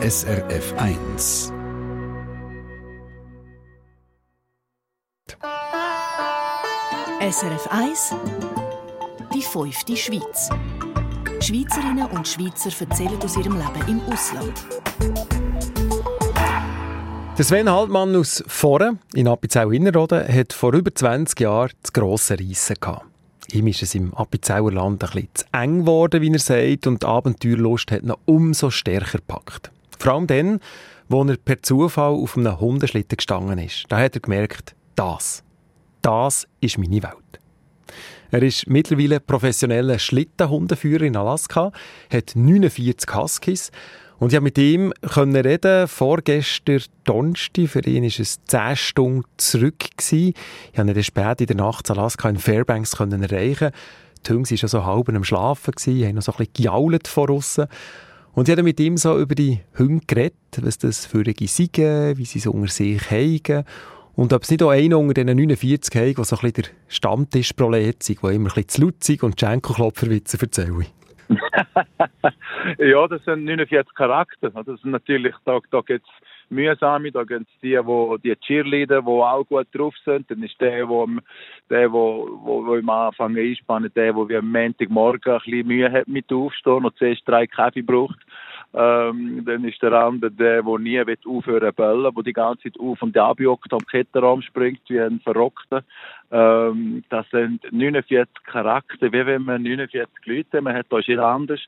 SRF 1. SRF 1 Die fünfte Schweiz. Schweizerinnen und Schweizer erzählen aus ihrem Leben im Ausland. Der Sven Haltmann aus Foren in Appenzell-Innerrhoden hat vor über 20 Jahren das grosse Reissen gehabt. Ihm ist es im Appenzeller Land ein bisschen zu eng geworden, wie er sagt, und die Abenteuerlust hat ihn umso stärker gepackt. Vor allem dann, wo er per Zufall auf einem Hundeschlitten gestanden ist. Da hat er gemerkt, das, das ist meine Welt. Er ist mittlerweile professioneller Schlittenhundeführer in Alaska, hat 49 Huskies und ich konnte mit ihm können reden, vorgestern Donnerstag. Für ihn war es 10 Stunden zurück. Gewesen. Ich konnte ihn dann spät in der Nacht in Alaska in Fairbanks können erreichen. Die Hunde waren schon so halb am Schlafen, haben noch so ein bisschen gejault vor aussen. Und ich habe mit ihm so über die Hunde geredet, was das für eine sind, wie sie so unter sich haben. Und ob es nicht auch einer unter diesen 49 haben, der so ein bisschen der Stammtischprolet ist, der immer ein bisschen zu ist und Schenkelklopferwitze erzählt. ja, das sind 49 Charakter. Das ist natürlich, da, da geht es mühsame, da es die, wo, die Cheerleader, die auch gut drauf sind. Dann ist der, wo, der, wo, wo, wo im Anfang einspannen, der, wo wie am Montagmorgen ein bisschen Mühe hat mit aufstehen und zuerst drei Kaffee braucht. Ähm, dann ist der andere, der, der nie wird aufhören bellen, der die ganze Zeit auf und ab juckt, am Kettenraum springt wie ein Verrockter. Ähm, das sind 49 Charakter, wie wenn man 49 Leute, man hat da jeder anders.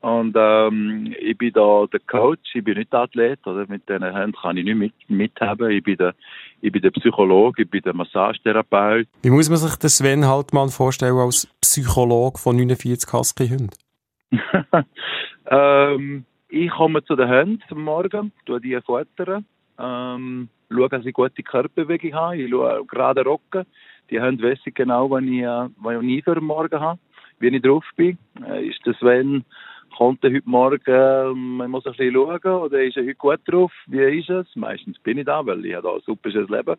Und ähm, ich bin da der Coach, ich bin nicht der Athlet, oder? Mit diesen Händen kann ich nicht mit, mithaben. Ich bin der, ich bin der Psychologe, ich bin der Massagetherapeut. Wie muss man sich den Sven Haltmann vorstellen als Psychologe von 49 Husky-Hunden? ähm, ich komme zu den Hunden am Morgen, tue die futtern, ähm, schaue, dass ich gute Körperbewegung habe, ich schaue gerade rocken. Die Hunde wissen genau, wann ich, äh, wann ich für den Morgen habe, wie ich drauf bin. Äh, ist das, wenn kommt er heute Morgen, ähm, man muss ein bisschen schauen, oder ist er heute gut drauf, wie ist es? Meistens bin ich da, weil ich habe ein super Leben.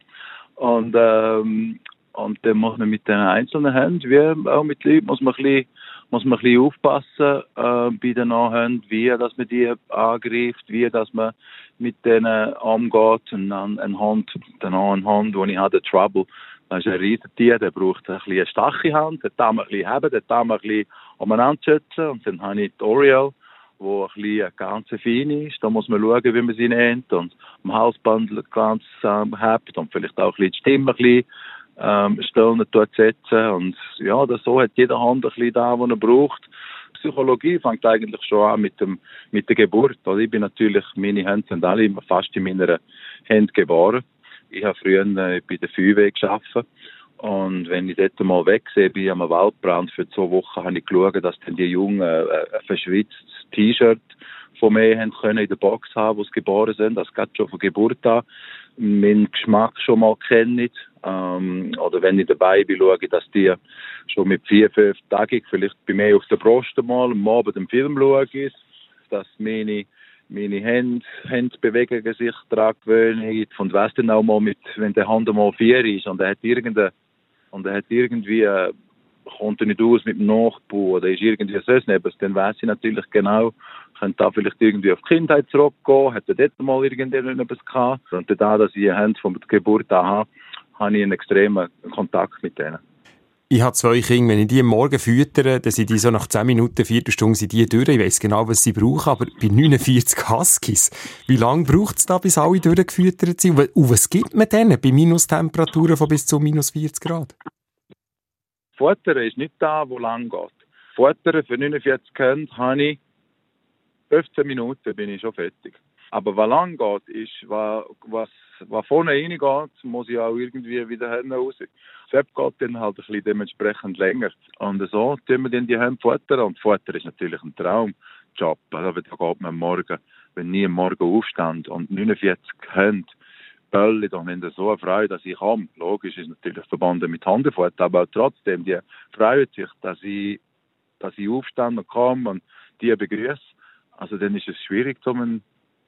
Und, ähm, und dann muss man mit den einzelnen Hunden, wie auch mit Leuten, muss man ein bisschen, muss man ein bisschen aufpassen äh, bei den Hunden, wie dass man die angreift, wie dass man mit denen umgeht. Und dann ein Hund, der ein Hund, den ich hatte, Trouble, das ist ein Riesentier, der braucht ein bisschen eine starke Hand, der darf ein bisschen haben, der darf ein bisschen schützen. Und dann habe ich die Oriel, wo ein bisschen ganz fein ist. Da muss man schauen, wie man sie nennt und am Halsband ganz ähm, hat und vielleicht auch ein bisschen die Stimme ein bisschen ähm, Stellen setzen. Und ja, das, so hat jeder Hand ein bisschen da, was er braucht. Psychologie fängt eigentlich schon an mit, dem, mit der Geburt. Also ich bin natürlich, meine Hände sind alle fast in meiner Hand geboren. Ich habe früher äh, bei der Feuerwehr gearbeitet. Und wenn ich dort mal wegsehe, bin am Waldbrand für zwei Wochen, habe ich geschaut, dass dann die Jungen äh, ein verschwitztes T-Shirt von mir haben können in der Box haben, wo sie geboren sind. Das geht schon von Geburt an. Meinen Geschmack schon mal kennen. Ähm, oder wenn ich dabei bin, schaue ich, dass die schon mit vier, fünf Tagen vielleicht bei mir auf der Brust mal am Abend den Film schaue, dass meine meine Hände, bewegen sich daran gewöhnen und weiss dann auch mal mit, wenn der Hand mal vier ist und er hat irgendeine, und er hat irgendwie, äh, kommt er nicht aus mit dem Nachbau oder ist irgendwie sonst etwas, dann weiss ich natürlich genau, könnte da vielleicht irgendwie auf die Kindheit zurückgehen, hat dort mal irgendetwas gehabt. Und da, dass ich von der Geburt an habe, habe ich einen extremen Kontakt mit denen ich habe zwei Kinder, wenn ich die am Morgen füttere, dann sind die so nach 10 Minuten, Viertelstunde sind die durch. Ich weiss genau, was sie brauchen, aber bei 49 Huskies, wie lange braucht es da, bis alle durchgefüttert sind? Und was gibt man denen bei Minustemperaturen von bis zu minus 40 Grad? Futter ist nicht da, wo lang geht. Futter für 49 Kinder habe ich 15 Minuten, bin ich schon fertig. Aber was lang geht, ist, was, was, was vorne reingeht, muss ich auch irgendwie wieder hinten raus. Das geht dann halt ein bisschen dementsprechend länger. Und so tun wir dann die Hände futtern. Und Futter ist natürlich ein Traumjob. Also, da geht man morgen, wenn nie am Morgen aufstand und 49 Hände Bälle, dann haben sie so eine Freude, dass ich komme. Logisch ist natürlich verbunden mit Handefutter, aber trotzdem, die freuen sich, dass ich, dass ich aufstand und komme und die begrüße. Also dann ist es schwierig, um einen,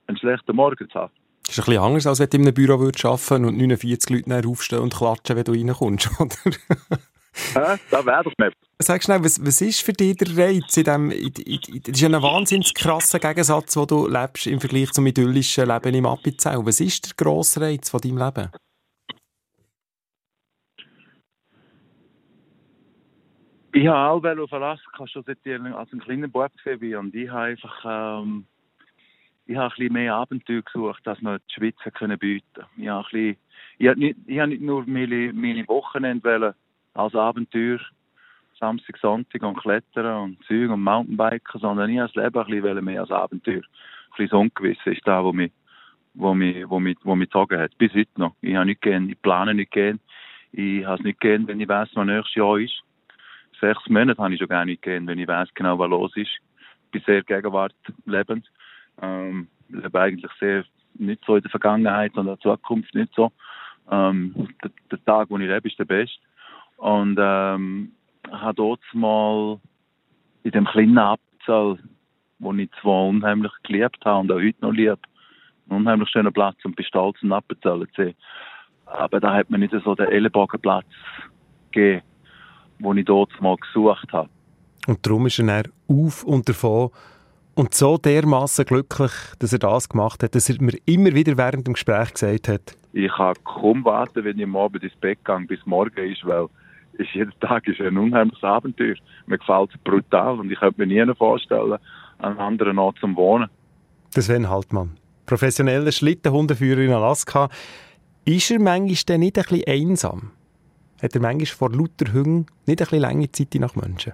einen schlechten Morgen zu haben. Das ist ein bisschen anders, als wenn du in einem Büro würdest arbeiten und 49 Leute aufstehen und klatschen, wenn du reinkommst, oder? Hä? Da wäre doch nicht. Sag schnell, was, was ist für dich der Reiz in dem, in, in, das ist ja ein wahnsinnig krasser Gegensatz, wo du lebst im Vergleich zum idyllischen Leben im Appenzell. Was ist der grosse Reiz von deinem Leben? Ich habe auch auf Alaska schon seit ich als ein kleiner Bub gesehen und ich habe einfach ähm, ich habe ein bisschen mehr Abenteuer gesucht, dass wir die Schweiz können bieten. Ich habe ich nicht, ich habe nicht nur meine, meine Wochenende als Abenteuer Samstag, Sonntag und Klettern und Zeug und Mountainbiken, sondern ich habe das Leben ein bisschen mehr als Abenteuer. Ein bisschen Ungewisse ist da, wo mich, gezogen hat. Bis heute noch. Ich habe nicht gehen, ich plane nicht gehen. Ich habe es nicht gehen, wenn ich weiß, was nächstes Jahr ist. Sechs Monate habe ich schon gar nicht gehen, wenn ich weiß genau, was los ist. Ich bin sehr Gegenwart lebend. Ähm, lebe eigentlich sehr nicht so in der Vergangenheit, sondern in der Zukunft nicht so. Ähm, der, der, Tag, wo ich lebe, ist der beste. Und ähm, habe dort mal in dem kleinen Abzahl, wo ich zwar unheimlich geliebt habe und auch heute noch liebe, einen unheimlich schönen Platz und bin stolz, einen Appenzell zu sehen. Aber da hat mir nicht so den Ellenbogenplatz gegeben, den ich dort mal gesucht habe. Und darum ist er auf und davon und so dermaßen glücklich, dass er das gemacht hat, dass er mir immer wieder während dem Gespräch gesagt hat. Ich kann kaum warten, wenn ich am Abend ins Bett gehe, bis morgen ist, weil ist jeden Tag ist ein unheimliches Abenteuer. Mir gefällt es brutal und ich könnte mir nie vorstellen, an einem anderen Ort zu wohnen. Das Sven Haltmann, professioneller Schlittenhundeführer in Alaska. Ist er manchmal denn nicht ein bisschen einsam? Hat er manchmal vor lauter Hunger nicht ein bisschen lange Zeit nach Menschen?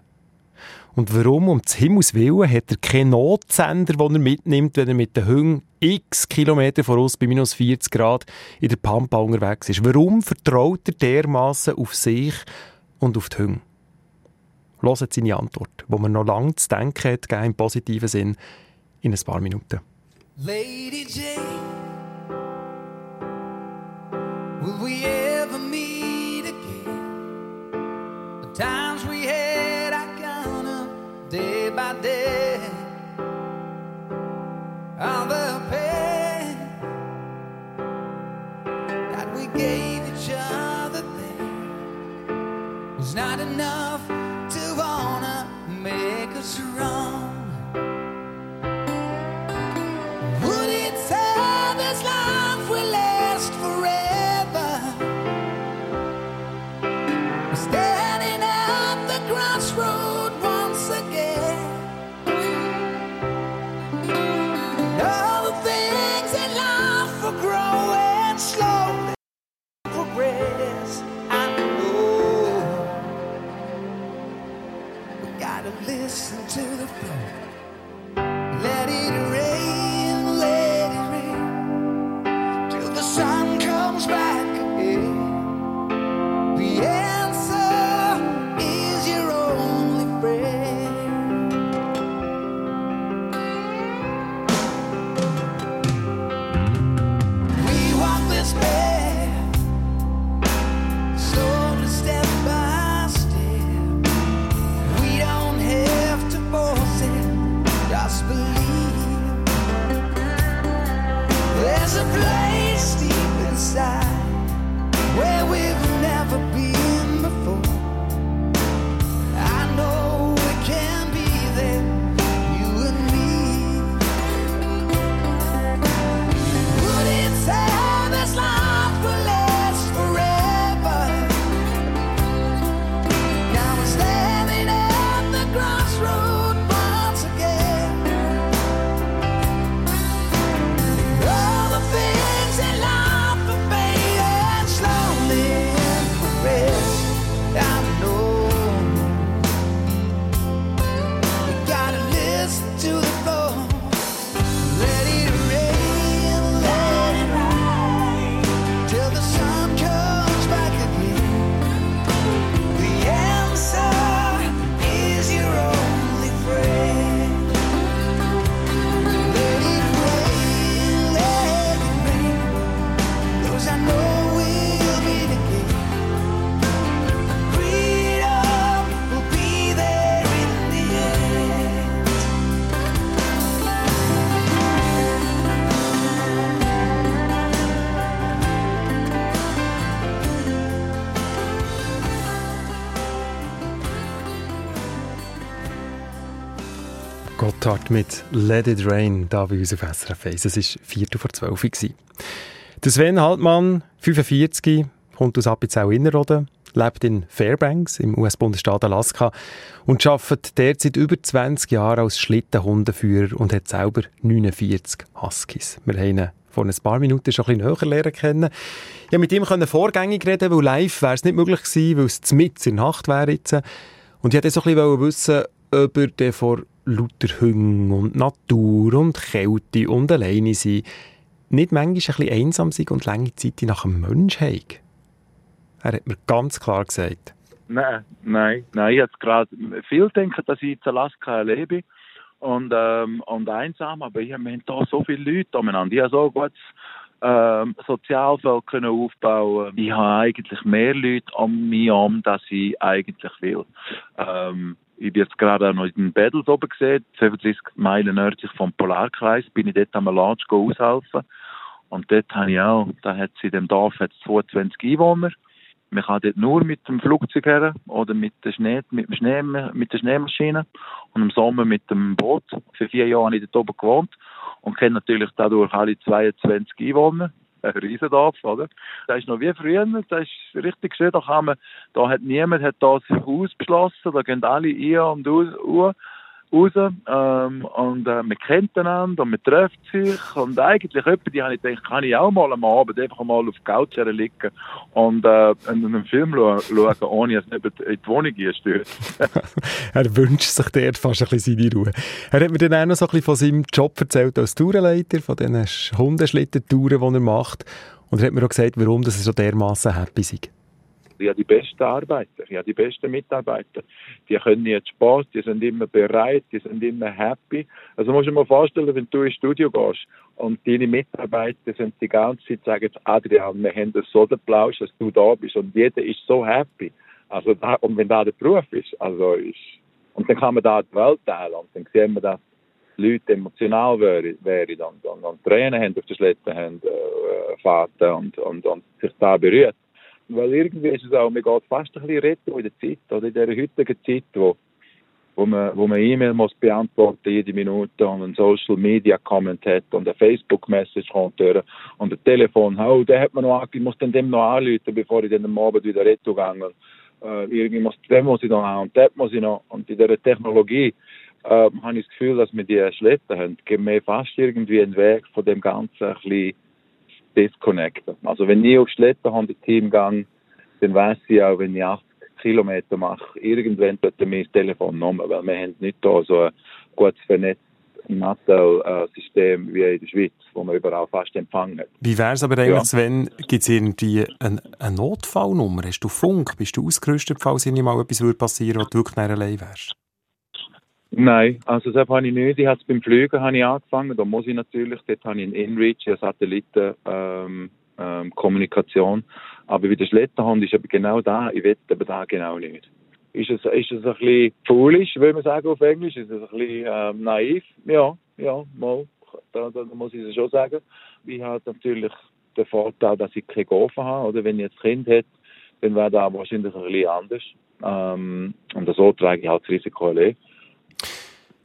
Und warum um des Himmels Willen hat er keinen Notsender, den er mitnimmt, wenn er mit den Hunden x Kilometer voraus bei minus 40 Grad in der Pampa unterwegs ist? Warum vertraut er dermaßen auf sich und auf die Hunde? Hört seine Antwort, wo man noch lange zu denken hat, im positiven Sinn, in ein paar Minuten. Lady Jane, will we ever meet All the pain. That we gave each other then was not enough Mit Let It Rain, da bei uns auf SRF 1. Es war Viertel vor zwölf. Der Sven Haltmann, 45, kommt aus Appenzell Innerrhoden, lebt in Fairbanks im US-Bundesstaat Alaska und arbeitet derzeit über 20 Jahre als Schlittenhundeführer und hat selber 49 Huskies. Wir haben ihn vor ein paar Minuten schon ein bisschen näher lernen kennen. Ja, mit ihm vorgängig reden, weil live wäre es nicht möglich gewesen, weil es mit in der Nacht wäre. Und ich wollte so ein bisschen wissen, ob er vor lauter Hunger und Natur und Kälte und alleine sein nicht manchmal ein bisschen einsam sein und lange Zeit nach einem Menschen haben. Er hat mir ganz klar gesagt. Nein, nein, nein. Ich jetzt gerade viel denken, dass ich in Alaska lebe und, ähm, und einsam, aber ich habe hier so viele Leute umeinander. Ich habe so gut ähm, Sozialfeld können aufbauen. Ich habe eigentlich mehr Leute um mich herum, als ich eigentlich will. Ähm, ich bin jetzt gerade noch in Battles oben gesehen, 35 Meilen nördlich vom Polarkreis, bin ich dort am Launch aushelfen. Und dort habe ich auch, da hat in dem Dorf 22 Einwohner. Man kann dort nur mit dem Flugzeug her oder mit der, Schnee, mit, dem Schnee, mit der Schneemaschine und im Sommer mit dem Boot. Für vier Jahre habe ich dort oben gewohnt und kenne natürlich dadurch alle 22 Einwohner. Riesendorf, oder? Das ist noch wie früher, das ist richtig schön, da kann man, da hat niemand hat das Haus beschlossen, da gehen alle ein und aus, raus ähm, und äh, man kennt einander und man trifft sich und eigentlich jemand, die habe ich gedacht, kann ich auch mal am Abend einfach mal auf der Couch liegen und äh, einen Film schauen, ohne dass nicht in die Wohnung einstürzt. er wünscht sich dort fast ein bisschen seine Ruhe. Er hat mir dann auch noch so ein bisschen von seinem Job erzählt als Tourenleiter, von diesen Hundeschlittentouren, die er macht und er hat mir auch gesagt, warum er so dermaßen happy ist. Ich habe die besten Arbeiter, ich habe die besten Mitarbeiter. Die können jetzt Spaß, die sind immer bereit, die sind immer happy. Also musst du dir mal vorstellen, wenn du ins Studio gehst und deine Mitarbeiter sind die ganze Zeit sagen, Adrian, wir haben das so den Plausch, dass du da bist und jeder ist so happy. Also da, und wenn da der Beruf ist, also ist, und dann kann man da die Welt teilen und dann sehen wir, dass Leute emotional wären und, und, und Tränen haben auf der Schlitten haben, äh, Fahrten und, und, und sich da berührt. Weil irgendwie ist es auch, man geht fast ein bisschen retten in der Zeit, oder in dieser heutigen Zeit, wo, wo man, wo man E-Mail muss beantworten jede Minute und ein Social Media Comment hat und eine Facebook Message kommt durch und ein Telefon, oh, der hat man noch, ich muss dann dem noch anrufen, bevor ich dann am Abend wieder retten gehe. Äh, irgendwie muss, dem muss ich noch an und dem muss ich noch. Und in dieser Technologie äh, habe ich das Gefühl, dass wir die Schleppen haben, geben wir fast irgendwie einen Weg von dem Ganzen ein bisschen disconnecten. Also wenn ich auf Schletterhunde-Team gehe, dann weiß ich auch, wenn ich 80 Kilometer mache, irgendwann tut mir das Telefon nehmen, weil wir haben nicht da so ein gut vernetztes Nattel-System wie in der Schweiz, wo man überall fast empfangen Wie wäre es aber eigentlich, ja. Sven, gibt es irgendwie eine, eine, Notfallnummer? Hast du Funk? Bist du ausgerüstet, falls irgendwie mal etwas passieren würde, wo du wirklich allein wärst? Nein, also das habe ich nicht. Ich habe beim Fliegen habe ich angefangen. Da muss ich natürlich, dort habe ich einen InReach, eine Satellitenkommunikation. Ähm, ähm, aber wie der Schletterhund ist aber genau da. Ich will aber da genau nicht. Ist es, ist es ein bisschen foolish, würde man sagen auf Englisch? Ist es ein bisschen ähm, naiv? Ja, ja, mal. Da, da, da muss ich es schon sagen. Ich habe natürlich den Vorteil, dass ich keinen Gofen habe. Oder wenn ich jetzt Kind hätte, dann wäre das wahrscheinlich ein bisschen anders. Ähm, und so trage ich halt das Risiko allein.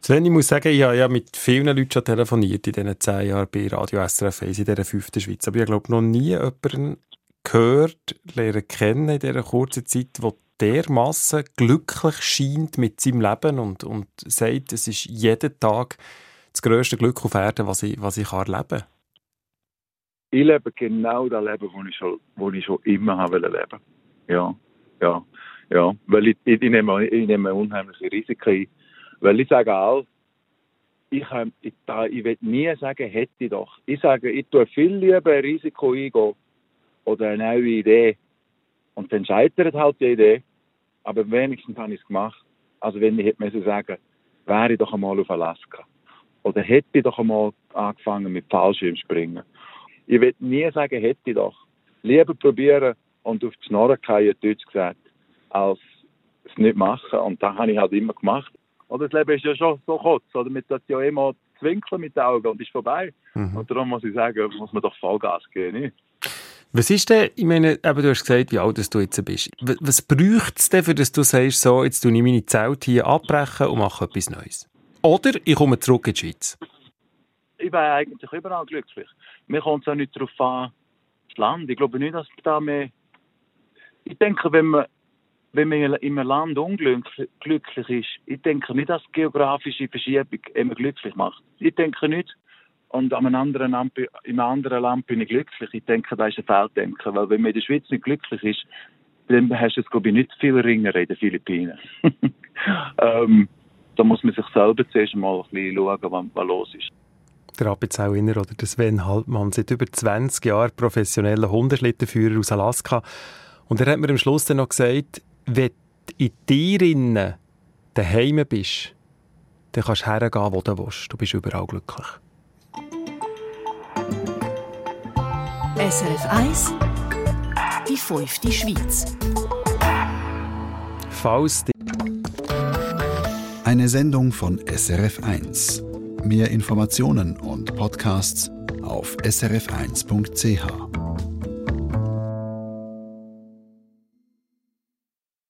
Sven, ich muss sagen, ich habe ja mit vielen Leuten schon telefoniert in diesen zehn Jahren bei Radio SRF 1 in dieser fünften Schweiz. Aber ich glaube noch nie jemanden gehört, lernen kennen in dieser kurzen Zeit, der dermassen glücklich scheint mit seinem Leben und, und sagt, es ist jeden Tag das grösste Glück auf Erden, was ich, was ich erleben kann. Ich lebe genau das Leben, das ich schon, das ich schon immer habe leben Ja, ja, ja. Weil ich, ich, nehme, ich nehme unheimliche Risiken ein weil ich sage auch, ich, ich, ich will nie sagen, hätte ich doch. Ich sage, ich tue viel lieber ein Risiko eingehen oder eine neue Idee. Und dann scheitert halt die Idee. Aber wenigstens habe ich es gemacht. Also wenn ich hätte sagen wäre ich doch einmal auf Alaska. Oder hätte ich doch einmal angefangen mit Fallschirmspringen. Ich will nie sagen, hätte ich doch. Lieber probieren und auf die Schnorren fallen, Deutsch gesagt, als es nicht machen. Und das habe ich halt immer gemacht. Oder das Leben ist ja schon so kurz, oder? Mit das ja immer zwinkeln mit den Augen und ist vorbei. Mhm. Und darum muss ich sagen, muss man doch Vollgas geben, nicht? Was ist denn, ich meine, eben, du hast gesagt, wie alt du jetzt bist. Was bräuchte es denn, für dass du sagst, so, jetzt tue ich meine Zelt hier abbrechen und mache etwas Neues? Oder ich komme zurück in die Schweiz. Ich bin eigentlich überall glücklich. Mir kommt es auch nicht darauf an, das Land. Ich glaube nicht, dass da mehr... Ich denke, wenn man, wenn man in einem Land unglücklich ist, ich denke nicht, dass geografische Verschiebung immer glücklich macht. Ich denke nicht, und an einem anderen Land, in einem anderen Land bin ich glücklich. Ich denke, das ist ein Fehldenken, weil wenn man in der Schweiz nicht glücklich ist, dann hast du es, glaube ich, nicht viel Ringer in den Philippinen. ähm, da muss man sich selber zuerst mal ein bisschen schauen, was, los ist. Der Appenzelliner oder der Sven Haltmann, seit über 20 Jahren professioneller Hundeschlittenführer aus Alaska. Und er hat mir am Schluss dann noch gesagt, wenn du in dir innen daheim bist, dann kannst du hergehen, wo du willst. Du bist überall glücklich. SRF 1 Die fünfte Schweiz Falls Eine Sendung von SRF 1. Mehr Informationen und Podcasts auf srf1.ch.